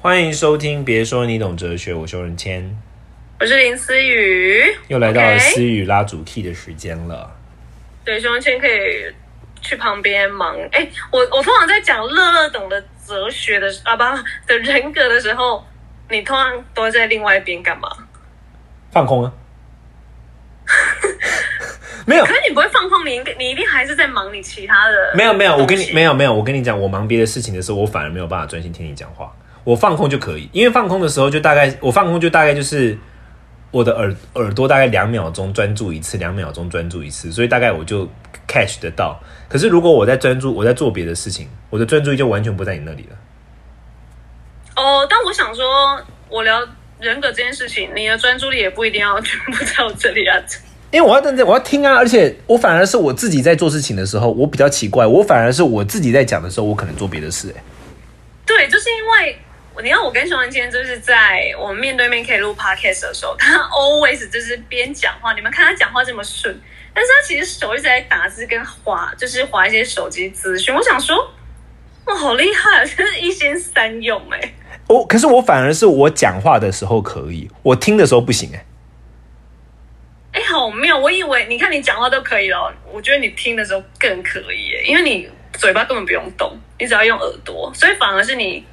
欢迎收听，别说你懂哲学，我修仁谦，我是林思雨，又来到了思雨拉主 key 的时间了。对，熊仁谦可以去旁边忙。哎，我我通常在讲乐乐懂的哲学的啊不的人格的时候，你通常都在另外一边干嘛？放空啊？没有可，是你不会放空，你应该你一定还是在忙你其他的。没有，没有，我跟你没有。有，没有，我跟你讲，我忙别的事情的时候，我反而没有办法专心听你讲话。我放空就可以，因为放空的时候就大概，我放空就大概就是我的耳耳朵大概两秒钟专注一次，两秒钟专注一次，所以大概我就 catch 得到。可是如果我在专注，我在做别的事情，我的专注力就完全不在你那里了。哦，但我想说，我聊人格这件事情，你的专注力也不一定要全部在我这里啊。因为我要认真，我要听啊，而且我反而是我自己在做事情的时候，我比较奇怪，我反而是我自己在讲的时候，我可能做别的事、欸。对，就是因为你看我跟熊仁今天就是在我们面对面可以录 podcast 的时候，他 always 就是边讲话，你们看他讲话这么顺，但是他其实手一直在打字跟划，就是划一些手机资讯。我想说，哇，好厉害，真是一心三用哎、我可是我反而是我讲话的时候可以，我听的时候不行、欸。哎，好妙！我以为你看你讲话都可以了，我觉得你听的时候更可以耶，因为你嘴巴根本不用动，你只要用耳朵，所以反而是你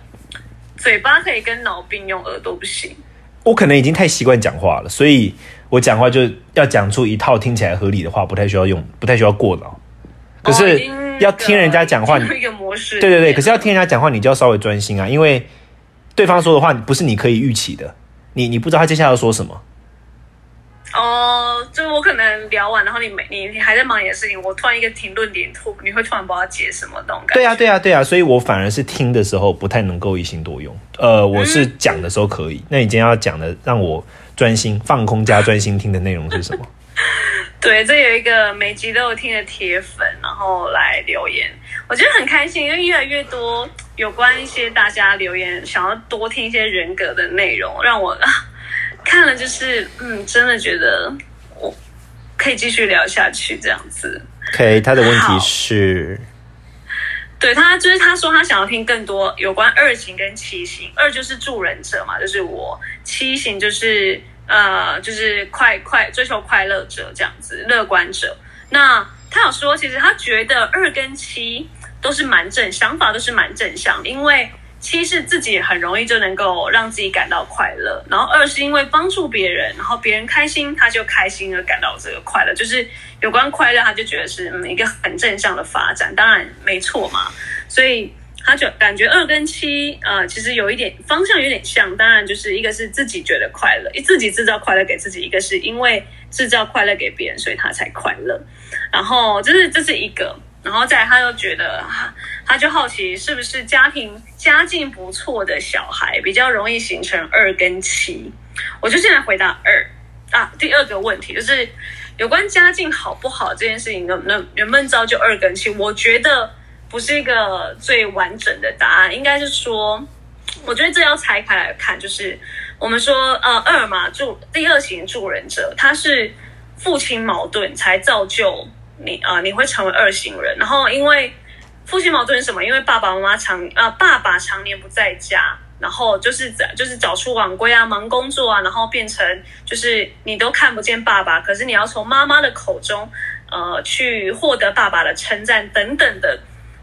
嘴巴可以跟脑并用，耳朵不行。我可能已经太习惯讲话了，所以我讲话就要讲出一套听起来合理的话，不太需要用，不太需要过脑。可哦是要听人家讲话，一个模式。对对对，可是要听人家讲话，你就要稍微专心啊，因为对方说的话不是你可以预期的，你你不知道他接下来要说什么。哦，就是我可能聊完，然后你没你你还在忙你的事情，我突然一个停顿点，突你会突然不知道接什么那种感觉。对啊，对啊，对啊，所以我反而是听的时候不太能够一心多用。呃，我是讲的时候可以。那你今天要讲的让我专心放空加专心听的内容是什么？对，这有一个每集都有听的铁粉，然后来留言，我觉得很开心，因为越来越多有关一些大家留言，想要多听一些人格的内容，让我啊看了就是嗯，真的觉得我可以继续聊下去这样子。OK，他的问题是，对他就是他说他想要听更多有关二型跟七型，二就是助人者嘛，就是我；七型就是呃就是快快追求快乐者这样子，乐观者。那他有说，其实他觉得二跟七都是蛮正，想法都是蛮正向的，因为七是自己很容易就能够让自己感到快乐，然后二是因为帮助别人，然后别人开心，他就开心而感到这个快乐，就是有关快乐，他就觉得是嗯一个很正向的发展，当然没错嘛，所以。他就感觉二跟七，呃，其实有一点方向有点像，当然就是一个是自己觉得快乐，自己制造快乐给自己；一个是因为制造快乐给别人，所以他才快乐。然后这是这是一个，然后再他又觉得，他就好奇是不是家庭家境不错的小孩比较容易形成二跟七。我就先来回答二啊，第二个问题就是有关家境好不好这件事情，能不能能不能造就二跟七？我觉得不是一个最完整的答案，应该是说，我觉得这要拆开来看，就是我们说呃二嘛助第二型助人者，他是父亲矛盾才造就你啊、你会成为二型人，然后因为父亲矛盾是什么？因为爸爸妈妈常呃爸爸常年不在家。然后就是就是早出晚归啊，忙工作啊，然后变成就是你都看不见爸爸，可是你要从妈妈的口中，呃，去获得爸爸的称赞等等的。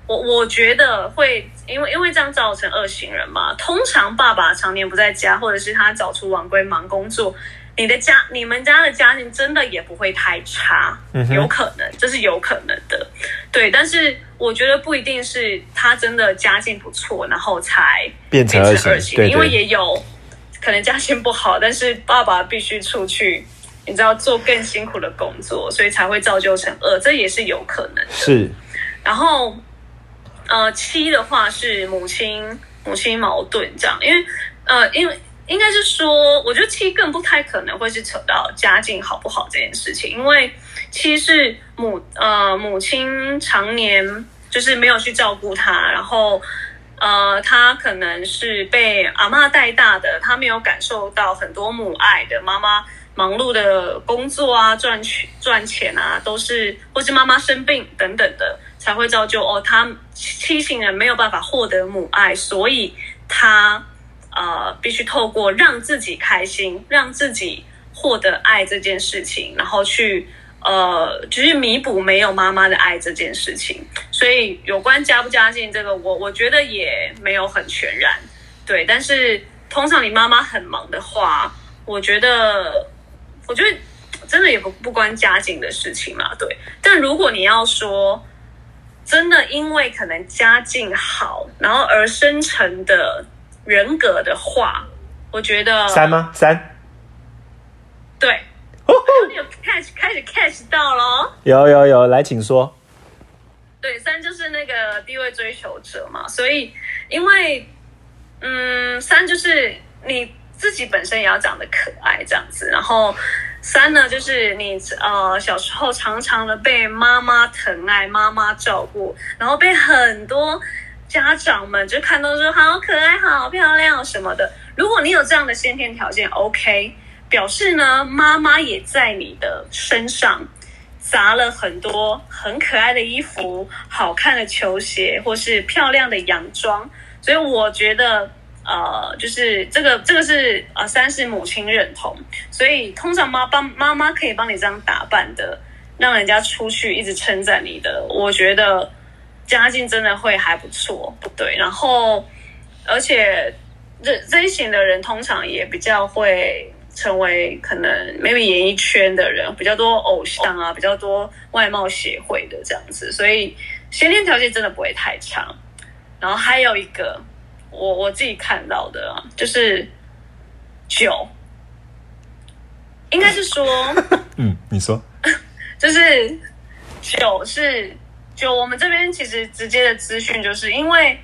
我我觉得会因为因为这样造成二型人嘛。通常爸爸常年不在家，或者是他早出晚归忙工作，你的家你们家的家庭真的也不会太差，嗯有可能这是有可能的，对。但是我觉得不一定是他真的家境不错，然后才变成二型因为也有可能家境不好，但是爸爸必须出去。你知道做更辛苦的工作，所以才会造就成二，这也是有可能的。是然后，呃，七的话是母亲母亲矛盾这样，因为呃，因为应该是说，我觉得七更不太可能会是扯到家境好不好这件事情，因为七是母呃母亲常年就是没有去照顾他，然后。呃，他可能是被阿嬷带大的，他没有感受到很多母爱的妈妈忙碌的工作啊，赚钱赚钱啊，都是或是妈妈生病等等的，才会造就哦，他七型人没有办法获得母爱，所以他呃必须透过让自己开心，让自己获得爱这件事情，然后去呃，就是弥补没有妈妈的爱这件事情。所以有关家不家境这个，我我觉得也没有很全然对。但是通常你妈妈很忙的话，我觉得我觉得真的也不不关家境的事情啦。对，但如果你要说真的因为可能家境好，然后而生成的人格的话，我觉得三吗？三？对，你有 catch 开始 catch 到咯。有有有，来，请说。对，三就是那个地位追求者嘛，所以因为嗯，三就是你自己本身也要长得可爱这样子，然后三呢就是你呃小时候常常的被妈妈疼爱、妈妈照顾，然后被很多家长们就看到说好可爱、好漂亮什么的。如果你有这样的先天条件，OK，表示呢妈妈也在你的身上。砸了很多很可爱的衣服、好看的球鞋，或是漂亮的洋装，所以我觉得，呃，就是这个这个是呃，三是母亲认同，所以通常妈帮妈妈可以帮你这样打扮的，让人家出去一直称赞你的，我觉得家境真的会还不错，对，然后而且这这一型的人通常也比较会。成为可能 maybe 演艺圈的人比较多，偶像啊比较多，外貌协会的这样子，所以先天条件真的不会太差。然后还有一个，我我自己看到的就是酒，应该是说，嗯，你说，就是酒是酒，我们这边其实直接的资讯就是因为。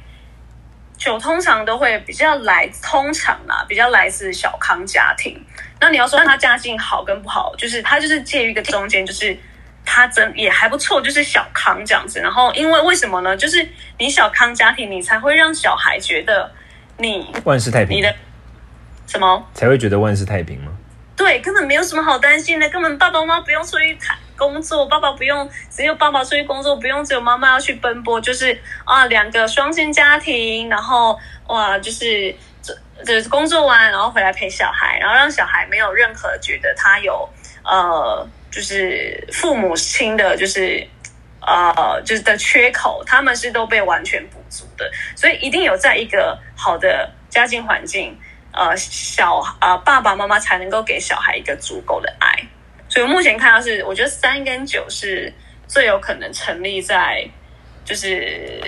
酒通常都会比较来，通常啦比较来自小康家庭。那你要说他家境好跟不好，就是他就是介于一个中间，就是他真也还不错，就是小康这样子。然后因为为什么呢？就是你小康家庭，你才会让小孩觉得你万事太平，你的什么才会觉得万事太平吗？对，根本没有什么好担心的，根本爸爸妈妈不用出去谈。工作，爸爸不用，只有爸爸出去工作，不用只有妈妈要去奔波，就是啊，两个双薪家庭，然后哇，就是这这工作完，然后回来陪小孩，然后让小孩没有任何觉得他有呃，就是父母亲的，就是呃，就是的缺口，他们是都被完全补足的，所以一定有在一个好的家境环境，呃，小啊爸爸妈妈才能够给小孩一个足够的爱。所以目前看到是，我觉得三跟九是最有可能成立在，就是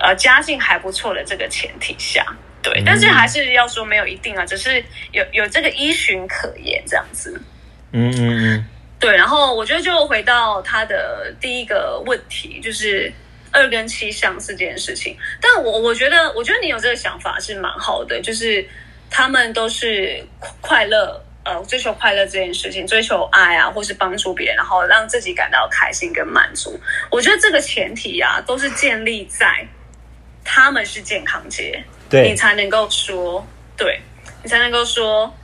呃家境还不错的这个前提下，对。但是还是要说没有一定啊，只是有有这个依循可言这样子。嗯嗯嗯。对，然后我觉得就回到他的第一个问题，就是二跟七相似这件事情。但我我觉得，我觉得你有这个想法是蛮好的，就是他们都是快乐。呃，追求快乐这件事情，追求爱啊，或是帮助别人，然后让自己感到开心跟满足。我觉得这个前提啊，都是建立在他们是健康节，对你才能够说，对你才能够说，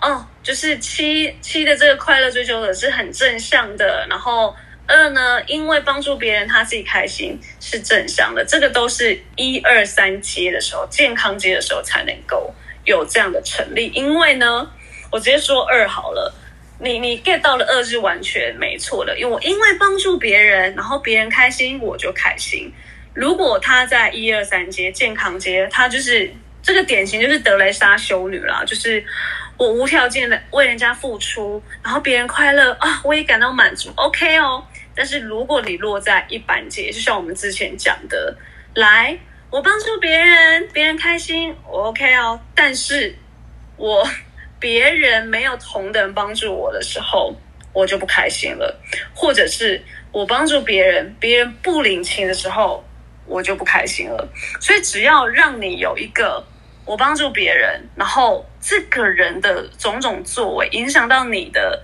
哦，就是七七的这个快乐追求者是很正向的，然后二呢，因为帮助别人他自己开心是正向的，这个都是一二三阶的时候，健康阶的时候才能够有这样的成立，因为呢。我直接说二好了，你你 get 到了二是完全没错的，因为我因为帮助别人，然后别人开心我就开心。如果他在一二三阶健康阶，他就是这个典型就是德雷莎修女啦，就是我无条件的为人家付出，然后别人快乐啊，我也感到满足，OK 哦。但是如果你落在一般阶，就像我们之前讲的，来我帮助别人，别人开心，我 OK 哦，但是我。别人没有同等帮助我的时候，我就不开心了；或者是我帮助别人，别人不领情的时候，我就不开心了。所以，只要让你有一个我帮助别人，然后这个人的种种作为影响到你的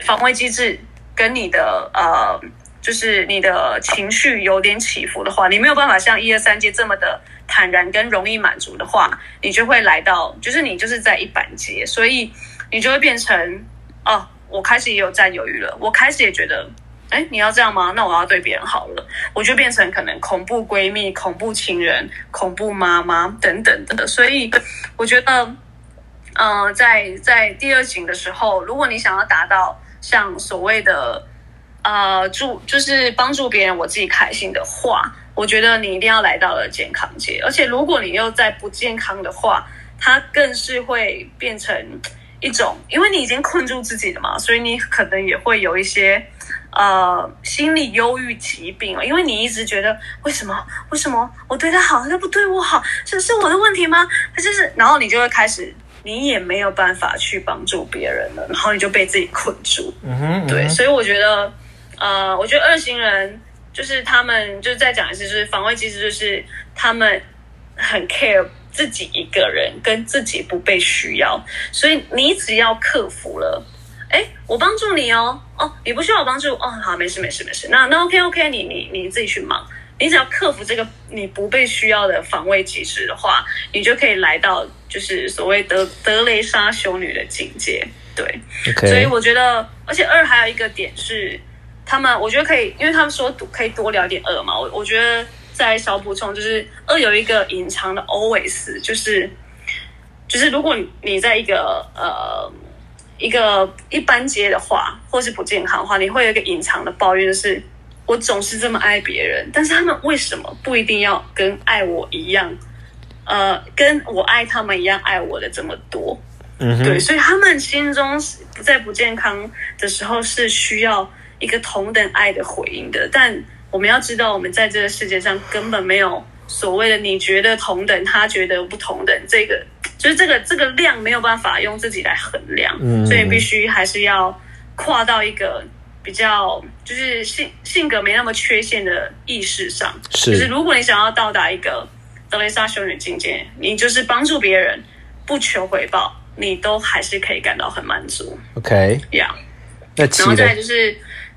防卫机制，跟你的呃，就是你的情绪有点起伏的话，你没有办法像一二三阶这么的。坦然跟容易满足的话，你就会来到，就是你就是在一板阶，所以你就会变成哦，我开始也有占有欲了，我开始也觉得，哎，你要这样吗？那我要对别人好了，我就变成可能恐怖闺蜜、恐怖情人、恐怖妈妈等等的。所以我觉得呃，在在第二型的时候，如果你想要达到像所谓的呃助，就是帮助别人，我自己开心的话，我觉得你一定要来到了健康界。而且如果你又在不健康的话，它更是会变成一种，因为你已经困住自己了嘛，所以你可能也会有一些。呃，心理忧郁疾病因为你一直觉得为什么为什么我对他好，他不对我好，这是我的问题吗？他就是，然后你就会开始，你也没有办法去帮助别人了，然后你就被自己困住。嗯哼，对，所以我觉得，呃，我觉得二型人就是他们，就是再讲一次，就是防卫机制，就是他们很 care 自己一个人跟自己不被需要，所以你只要克服了。哎，我帮助你哦，哦，你不需要我帮助哦，好，没事没事没事，那那 OK OK，你你你自己去忙，你只要克服这个你不被需要的防卫机制的话，你就可以来到就是所谓德德雷莎修女的境界，对。所以我觉得，而且二还有一个点是，他们我觉得可以，因为他们说可以多聊点二嘛，我我觉得再小补充就是二有一个隐藏的 always，就是就是如果你在一个呃。一个一般接的话，或是不健康的话，你会有一个隐藏的抱怨，就是我总是这么爱别人，但是他们为什么不一定要跟爱我一样，呃，跟我爱他们一样爱我的这么多？嗯，对，所以他们心中不在不健康的时候是需要一个同等爱的回应的，但我们要知道，我们在这个世界上根本没有所谓的你觉得同等，他觉得不同等这个。就是这个这个量没有办法用自己来衡量，所以必须还是要跨到一个比较就是性性格没那么缺陷的意识上。是，就是如果你想要到达一个德雷莎修女境界，你就是帮助别人不求回报，你都还是可以感到很满足。OK，呀，那然后再就是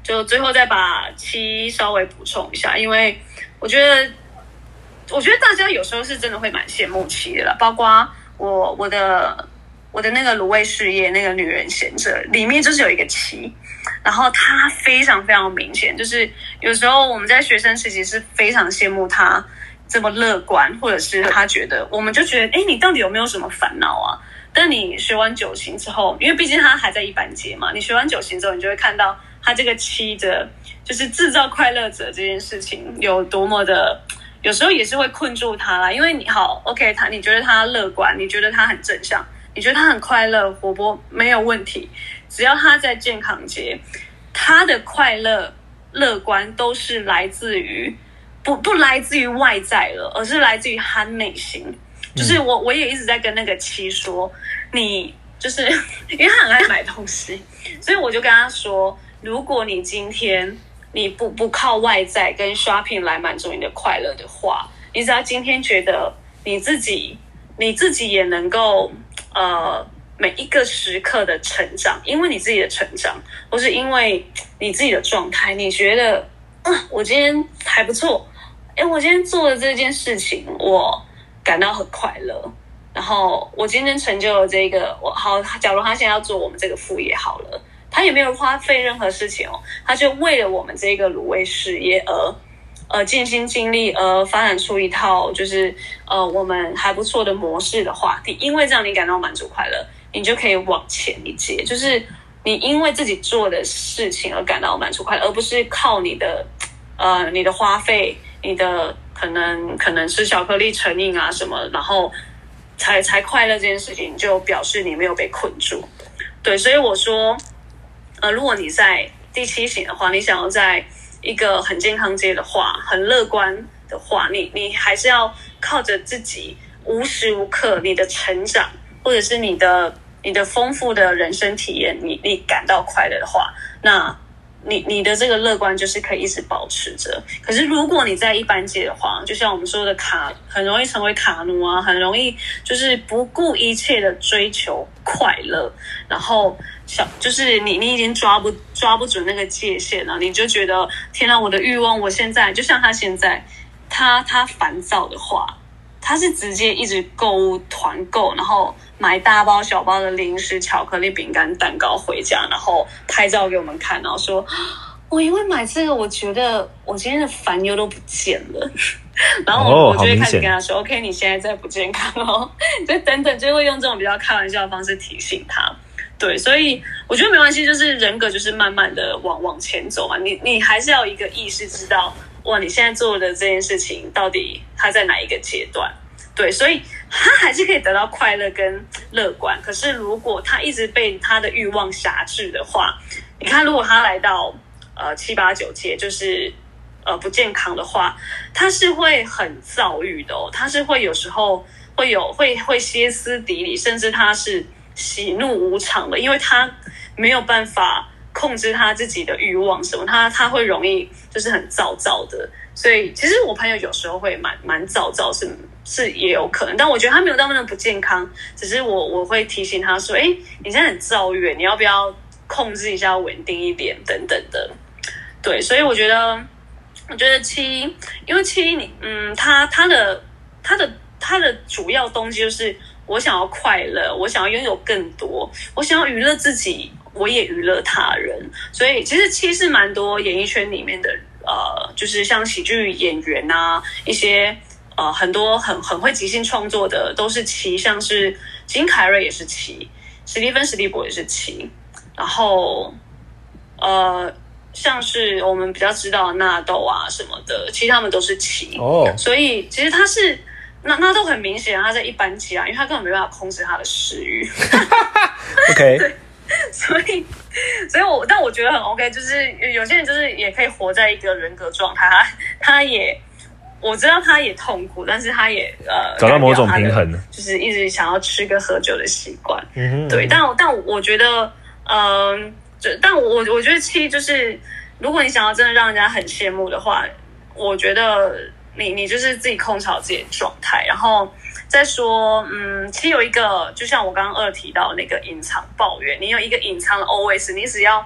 就最后再把七稍微补充一下，因为我觉得我觉得大家有时候是真的会蛮羡慕七的啦，包括。我我的我的那个卤味事业那个女人贤者里面就是有一个七，然后她非常非常明显，就是有时候我们在学生时期是非常羡慕她这么乐观，或者是她觉得我们就觉得哎，你到底有没有什么烦恼啊？但你学完九型之后，因为毕竟她还在一般阶嘛，你学完九型之后，你就会看到她这个七的，就是制造快乐者这件事情有多么的。有时候也是会困住他啦，因为你好，OK，他你觉得他乐观，你觉得他很正向，你觉得他很快乐、活泼，没有问题。只要他在健康节，他的快乐、乐观都是来自于不不来自于外在了，而是来自于他内心。就是我我也一直在跟那个七说，你就是 因为他很爱买东西，所以我就跟他说，如果你今天。你不不靠外在跟 shopping 来满足你的快乐的话，你只要今天觉得你自己你自己也能够呃每一个时刻的成长，因为你自己的成长，或是因为你自己的状态，你觉得啊我今天还不错，哎我今天做的这件事情我感到很快乐，然后我今天成就了这个我好，假如他现在要做我们这个副业好了。他也没有花费任何事情哦，他就为了我们这个卤味事业而呃尽心尽力，而发展出一套就是呃我们还不错的模式的话，你因为这样你感到满足快乐，你就可以往前一阶，就是你因为自己做的事情而感到满足快乐，而不是靠你的呃你的花费，你的可能可能吃巧克力成瘾啊什么，然后才才快乐这件事情，就表示你没有被困住。对，所以我说。如果你在第七型的话，你想要在一个很健康街的话，很乐观的话，你你还是要靠着自己无时无刻你的成长，或者是你的你的丰富的人生体验，你你感到快乐的话，那。你你的这个乐观就是可以一直保持着，可是如果你在一般界的话，就像我们说的卡，很容易成为卡奴啊，很容易就是不顾一切的追求快乐，然后想就是你你已经抓不抓不准那个界限了，你就觉得天哪，我的欲望，我现在就像他现在，他他烦躁的话。他是直接一直购物团购，然后买大包小包的零食、巧克力、饼干、蛋糕回家，然后拍照给我们看，然后说：“我因为买这个，我觉得我今天的烦忧都不见了。” 然后我就会开始跟他说、o k 你现在在不健康哦，就等等，就会用这种比较开玩笑的方式提醒他。对，所以我觉得没关系，就是人格就是慢慢的往往前走嘛。你你还是要有一个意识，知道哇，你现在做的这件事情到底它在哪一个阶段？对，所以他还是可以得到快乐跟乐观。可是如果他一直被他的欲望辖制的话，你看，如果他来到呃七八九届，就是呃不健康的话，他是会很躁郁的哦，他是会有时候会有会会歇斯底里，甚至他是喜怒无常的，因为他没有办法控制他自己的欲望什么，他他会容易就是很躁躁的。所以其实我朋友有时候会蛮蛮躁躁，是是也有可能，但我觉得他没有到那么不健康，只是我我会提醒他说，哎，你现在很躁郁，你要不要控制一下，稳定一点等等的。对，所以我觉得，我觉得七，因为七你，嗯，他他的他的他的主要东西就是我想要快乐，我想要拥有更多，我想要娱乐自己，我也娱乐他人。所以其实七是蛮多演艺圈里面的，呃，就是像喜剧演员啊，一些呃很多很很会即兴创作的都是七，像是金凯瑞也是七，史蒂芬史蒂博也是七，然后呃。像是我们比较知道纳豆啊什么的，其实他们都是七哦。所以其实他是那那都很明显，他在一般级啊，因为他根本没办法控制他的食欲，OK，所以所以我但我觉得很 OK，就是有些人就是也可以活在一个人格状态，他他也我知道他也痛苦，但是他也呃找到某种平衡就是一直想要吃跟喝酒的习惯。嗯哼，对，但我但我觉得，嗯、就但我我觉得七就是，如果你想要真的让人家很羡慕的话，我觉得你你就是自己控制好自己的状态，然后再说，嗯，其实有一个，就像我刚刚二提到那个隐藏抱怨，你有一个隐藏的 OS，你只要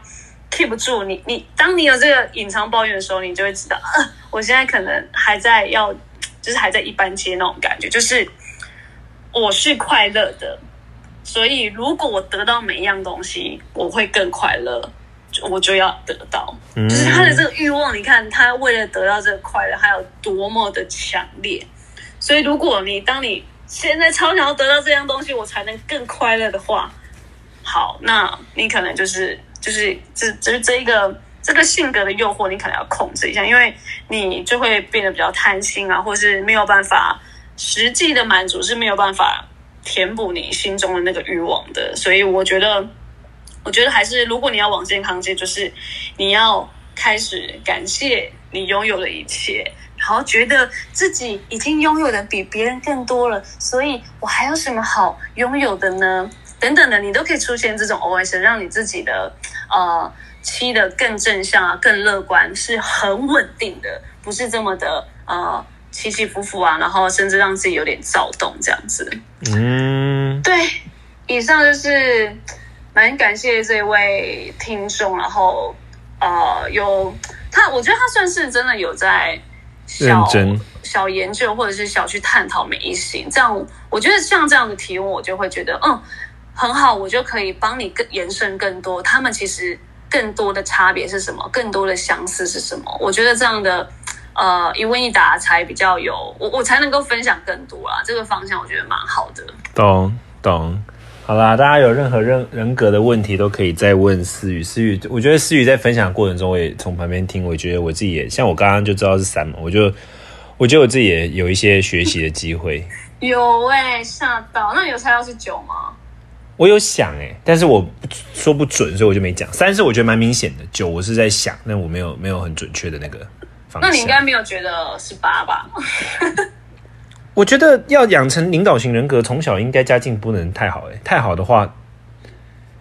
keep 住你你，当你有这个隐藏抱怨的时候，你就会知道，呃，我现在可能还在要，就是还在一般阶那种感觉，就是我是快乐的，所以如果我得到每一样东西，我会更快乐，就我就要得到。嗯就是他的这个欲望，你看他为了得到这个快乐，还有多么的强烈。所以，如果你当你现在超想要得到这样东西，我才能更快乐的话，好，那你可能就是就是这就是这一个这个性格的诱惑，你可能要控制一下，因为你就会变得比较贪心啊，或是没有办法实际的满足是没有办法填补你心中的那个欲望的。所以，我觉得。我觉得还是，如果你要往健康街，就是你要开始感谢你拥有的一切，然后觉得自己已经拥有的比别人更多了，所以我还有什么好拥有的呢？等等的，你都可以出现这种 OS，让你自己的呃期的更正向啊，更乐观，是很稳定的，不是这么的呃起起伏伏啊，然后甚至让自己有点躁动这样子。嗯，对，以上就是蛮感谢这位听众，然后呃，有他，我觉得他算是真的有在小认真小研究，或者是小去探讨每一型。这样，我觉得像这样的提问，我就会觉得嗯很好，我就可以帮你更延伸更多。他们其实更多的差别是什么？更多的相似是什么？我觉得这样的。呃，一问一答才比较有我，我才能够分享更多啦。这个方向我觉得蛮好的。懂懂。好啦，大家有任何人人格的问题都可以再问思雨。思雨，我觉得思雨在分享过程中，我也从旁边听，我觉得我自己也像我刚刚就知道是三嘛，我就 我觉得我自己也有一些学习的机会。有哎、吓到！那你有猜到是九吗？我有想哎、但是我说不准，所以我就没讲。三是我觉得蛮明显的，九我是在想，但我没有没有很准确的那个。那你应该没有觉得是八吧？我觉得要养成领导型人格，从小应该家境不能太好哎、太好的话，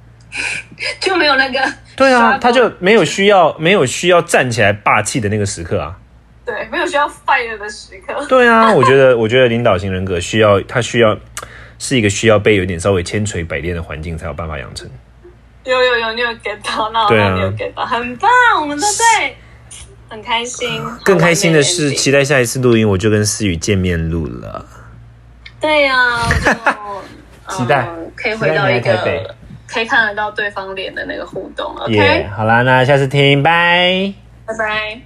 就没有那个对啊，他就没有需要没有需要站起来霸气的那个时刻啊。对，没有需要 fire 的时刻。对啊，我觉得我觉得领导型人格需要他需要是一个需要被有点稍微千锤百炼的环境才有办法养成。有有有，你有 get 到？那我啊你有 get 到，很棒，我们都对，很开心。更开心的是，期待下一次录音，我就跟思雨见面录了。对呀、就期待嗯可以回到一个可以看得到对方脸的那个互动。OK，、耶好啦，那下次听，拜。拜拜。